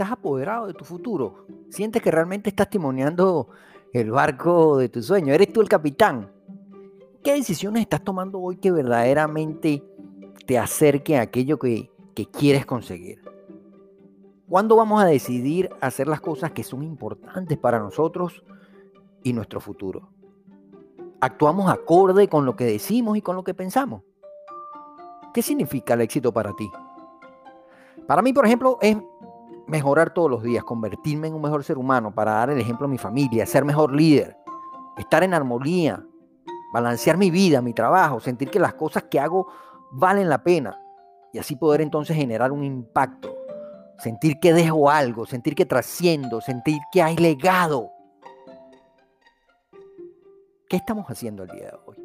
estás apoderado de tu futuro. Sientes que realmente estás timoneando el barco de tu sueño. Eres tú el capitán. ¿Qué decisiones estás tomando hoy que verdaderamente te acerque a aquello que, que quieres conseguir? ¿Cuándo vamos a decidir hacer las cosas que son importantes para nosotros y nuestro futuro? ¿Actuamos acorde con lo que decimos y con lo que pensamos? ¿Qué significa el éxito para ti? Para mí, por ejemplo, es mejorar todos los días, convertirme en un mejor ser humano, para dar el ejemplo a mi familia, ser mejor líder, estar en armonía, balancear mi vida, mi trabajo, sentir que las cosas que hago valen la pena y así poder entonces generar un impacto, sentir que dejo algo, sentir que trasciendo, sentir que hay legado. ¿Qué estamos haciendo el día de hoy?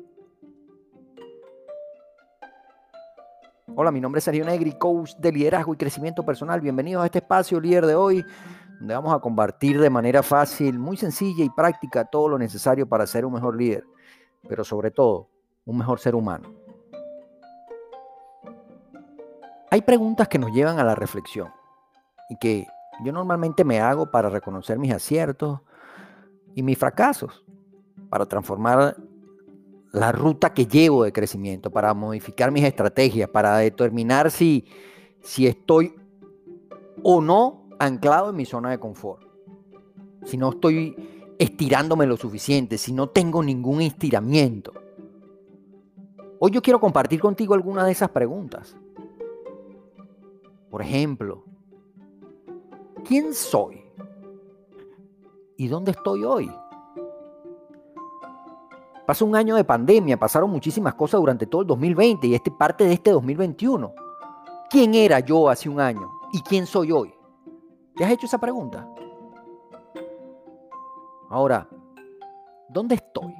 Hola, mi nombre es Sergio Negri, coach de liderazgo y crecimiento personal. Bienvenidos a este espacio líder de hoy, donde vamos a compartir de manera fácil, muy sencilla y práctica todo lo necesario para ser un mejor líder, pero sobre todo, un mejor ser humano. Hay preguntas que nos llevan a la reflexión y que yo normalmente me hago para reconocer mis aciertos y mis fracasos, para transformar la ruta que llevo de crecimiento, para modificar mis estrategias, para determinar si, si estoy o no anclado en mi zona de confort. Si no estoy estirándome lo suficiente, si no tengo ningún estiramiento. Hoy yo quiero compartir contigo algunas de esas preguntas. Por ejemplo, ¿quién soy? ¿Y dónde estoy hoy? Pasó un año de pandemia, pasaron muchísimas cosas durante todo el 2020 y este parte de este 2021. ¿Quién era yo hace un año y quién soy hoy? ¿Te has hecho esa pregunta? Ahora, ¿dónde estoy?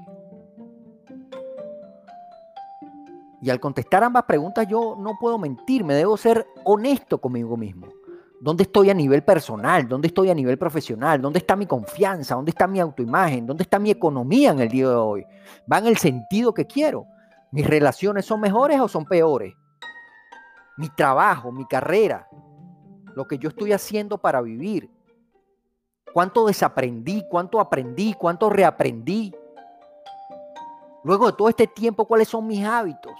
Y al contestar ambas preguntas yo no puedo mentir, me debo ser honesto conmigo mismo. ¿Dónde estoy a nivel personal? ¿Dónde estoy a nivel profesional? ¿Dónde está mi confianza? ¿Dónde está mi autoimagen? ¿Dónde está mi economía en el día de hoy? ¿Va en el sentido que quiero? ¿Mis relaciones son mejores o son peores? Mi trabajo, mi carrera, lo que yo estoy haciendo para vivir. ¿Cuánto desaprendí? ¿Cuánto aprendí? ¿Cuánto reaprendí? Luego de todo este tiempo, ¿cuáles son mis hábitos?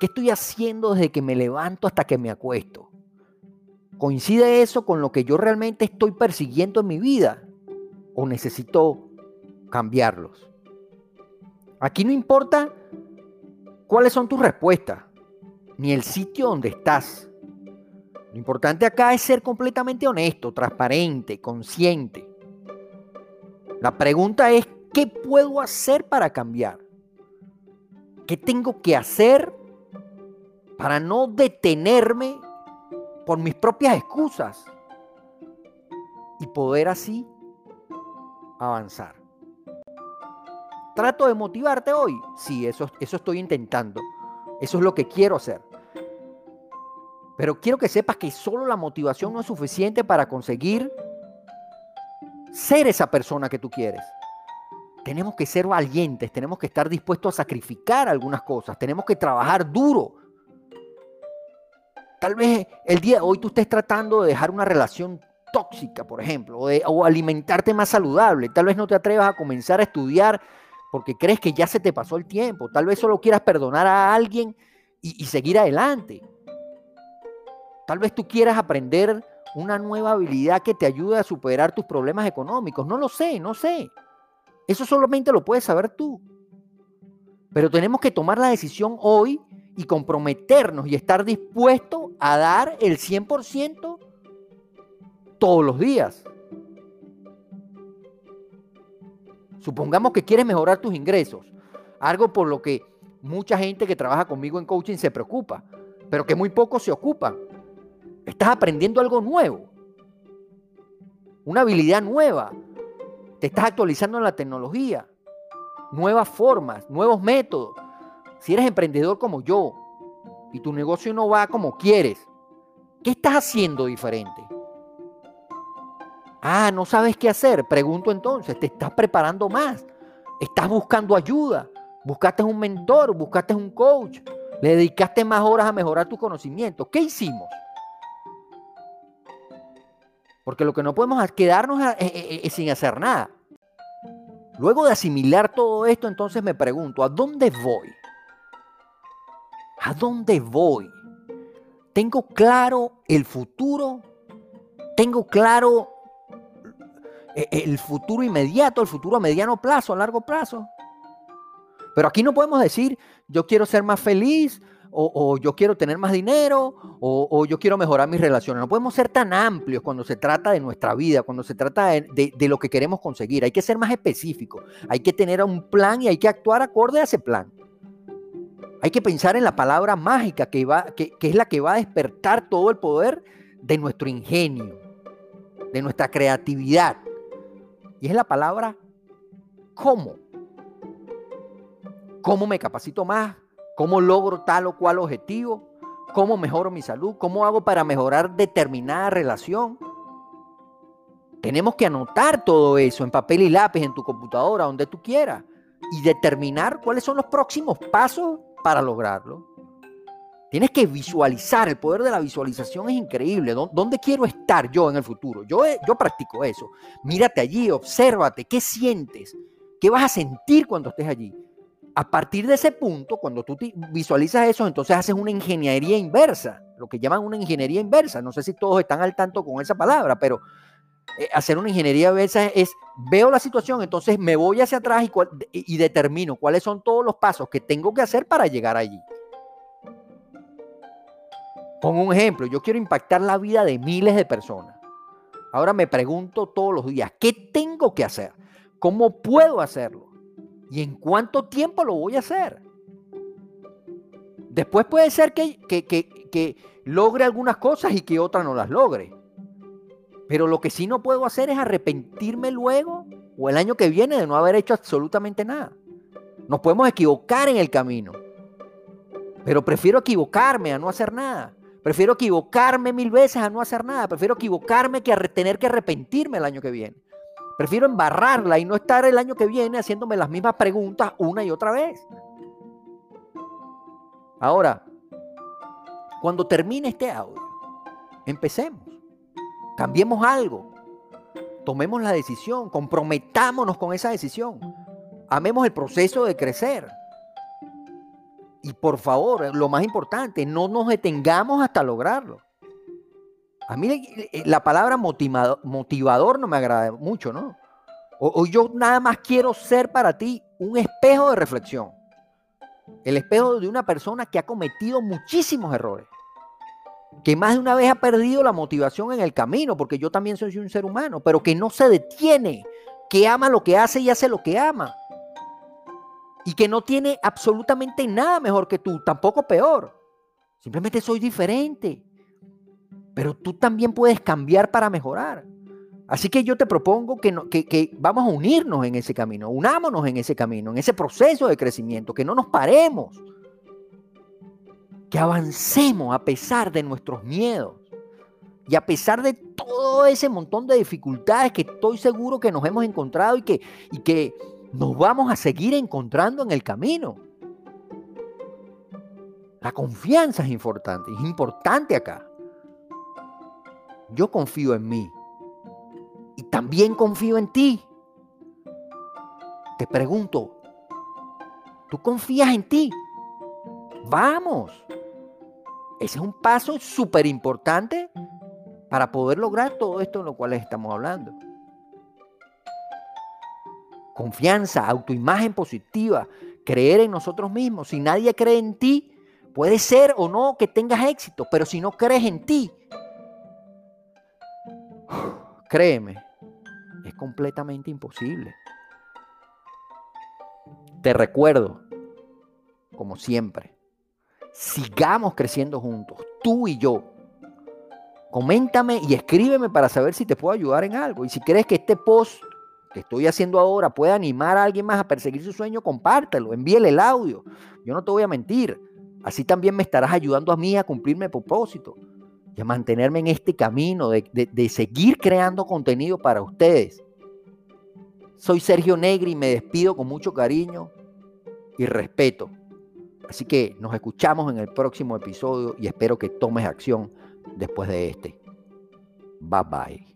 ¿Qué estoy haciendo desde que me levanto hasta que me acuesto? ¿Coincide eso con lo que yo realmente estoy persiguiendo en mi vida? ¿O necesito cambiarlos? Aquí no importa cuáles son tus respuestas, ni el sitio donde estás. Lo importante acá es ser completamente honesto, transparente, consciente. La pregunta es, ¿qué puedo hacer para cambiar? ¿Qué tengo que hacer para no detenerme por mis propias excusas y poder así avanzar. ¿Trato de motivarte hoy? Sí, eso, eso estoy intentando. Eso es lo que quiero hacer. Pero quiero que sepas que solo la motivación no es suficiente para conseguir ser esa persona que tú quieres. Tenemos que ser valientes, tenemos que estar dispuestos a sacrificar algunas cosas, tenemos que trabajar duro, Tal vez el día de hoy tú estés tratando de dejar una relación tóxica, por ejemplo, o, alimentarte más saludable. Tal vez no te atrevas a comenzar a estudiar porque crees que ya se te pasó el tiempo. Tal vez solo quieras perdonar a alguien y, y seguir adelante. Tal vez tú quieras aprender una nueva habilidad que te ayude a superar tus problemas económicos. No lo sé, no sé. Eso solamente lo puedes saber tú. Pero tenemos que tomar la decisión hoy y comprometernos y estar dispuestos a dar el 100% todos los días. Supongamos que quieres mejorar tus ingresos, algo por lo que mucha gente que trabaja conmigo en coaching se preocupa, pero que muy pocos se ocupan. Estás aprendiendo algo nuevo, una habilidad nueva, te estás actualizando en la tecnología, nuevas formas, nuevos métodos si eres emprendedor como yo y tu negocio no va como quieres, ¿qué estás haciendo diferente? Ah, no sabes qué hacer. Pregunto entonces, ¿te estás preparando más? ¿Estás buscando ayuda? ¿Buscaste un mentor? ¿Buscaste un coach? ¿Le dedicaste más horas a mejorar tus conocimientos? ¿Qué hicimos? Porque lo que no podemos es quedarnos sin hacer nada. Luego de asimilar todo esto, entonces me pregunto, ¿a dónde voy? ¿A dónde voy? ¿Tengo claro el futuro? ¿Tengo claro eh, el futuro inmediato, el futuro a mediano plazo, a largo plazo? Pero aquí no podemos decir, yo quiero ser más feliz, o, yo quiero tener más dinero, o, yo quiero mejorar mis relaciones. No podemos ser tan amplios cuando se trata de nuestra vida, cuando se trata de, lo que queremos conseguir. Hay que ser más específicos, hay que tener un plan y hay que actuar acorde a ese plan. Hay que pensar en la palabra mágica que, va, que, es la que va a despertar todo el poder de nuestro ingenio, de nuestra creatividad. Y es la palabra cómo. ¿Cómo me capacito más? ¿Cómo logro tal o cual objetivo? ¿Cómo mejoro mi salud? ¿Cómo hago para mejorar determinada relación? Tenemos que anotar todo eso en papel y lápiz, en tu computadora, donde tú quieras, y determinar cuáles son los próximos pasos para lograrlo. Tienes que visualizar, el poder de la visualización es increíble. ¿Dónde quiero estar yo en el futuro? Yo, yo practico eso. Mírate allí, obsérvate, ¿qué sientes? ¿Qué vas a sentir cuando estés allí? A partir de ese punto, cuando tú visualizas eso, entonces haces una ingeniería inversa, lo que llaman una ingeniería inversa. No sé si todos están al tanto con esa palabra, pero eh, hacer una ingeniería inversa es, veo la situación, entonces me voy hacia atrás y, y determino cuáles son todos los pasos que tengo que hacer para llegar allí. Pongo un ejemplo, yo quiero impactar la vida de miles de personas. Ahora me pregunto todos los días, ¿qué tengo que hacer? ¿Cómo puedo hacerlo? ¿Y en cuánto tiempo lo voy a hacer? Después puede ser que, que, logre algunas cosas y que otras no las logre. Pero lo que sí no puedo hacer es arrepentirme luego o el año que viene de no haber hecho absolutamente nada. Nos podemos equivocar en el camino. Pero prefiero equivocarme a no hacer nada. Prefiero equivocarme mil veces a no hacer nada. Prefiero equivocarme que a tener que arrepentirme el año que viene. Prefiero embarrarla y no estar el año que viene haciéndome las mismas preguntas una y otra vez. Ahora, cuando termine este audio, empecemos. Cambiemos algo. Tomemos la decisión. Comprometámonos con esa decisión. Amemos el proceso de crecer. Y por favor, lo más importante, no nos detengamos hasta lograrlo. A mí eh, la palabra motivador, no me agrada mucho, ¿no? O, yo nada más quiero ser para ti un espejo de reflexión. El espejo de una persona que ha cometido muchísimos errores. Que más de una vez ha perdido la motivación en el camino, porque yo también soy un ser humano, pero que no se detiene, que ama lo que hace y hace lo que ama. Y que no tiene absolutamente nada mejor que tú, tampoco peor. Simplemente soy diferente pero tú también puedes cambiar para mejorar. Así que yo te propongo que, que, vamos a unirnos en ese camino, unámonos en ese camino, en ese proceso de crecimiento, que no nos paremos, que avancemos a pesar de nuestros miedos y a pesar de todo ese montón de dificultades que estoy seguro que nos hemos encontrado y que, y que nos vamos a seguir encontrando en el camino. La confianza es importante, es importante acá. Yo confío en mí. Y también confío en ti. Te pregunto, ¿tú confías en ti? Vamos. Ese es un paso súper importante para poder lograr todo esto en lo cual estamos hablando. Confianza, autoimagen positiva, creer en nosotros mismos. Si nadie cree en ti, puede ser o no que tengas éxito, pero si no crees en ti, Créeme, es completamente imposible. Te recuerdo, como siempre, sigamos creciendo juntos, tú y yo. Coméntame y escríbeme para saber si te puedo ayudar en algo. Y si crees que este post que estoy haciendo ahora puede animar a alguien más a perseguir su sueño, compártelo, envíele el audio. Yo no te voy a mentir. Así también me estarás ayudando a mí a cumplir mi propósito y a mantenerme en este camino de, de seguir creando contenido para ustedes. Soy Sergio Negri y me despido con mucho cariño y respeto. Así que nos escuchamos en el próximo episodio y espero que tomes acción después de este. Bye bye.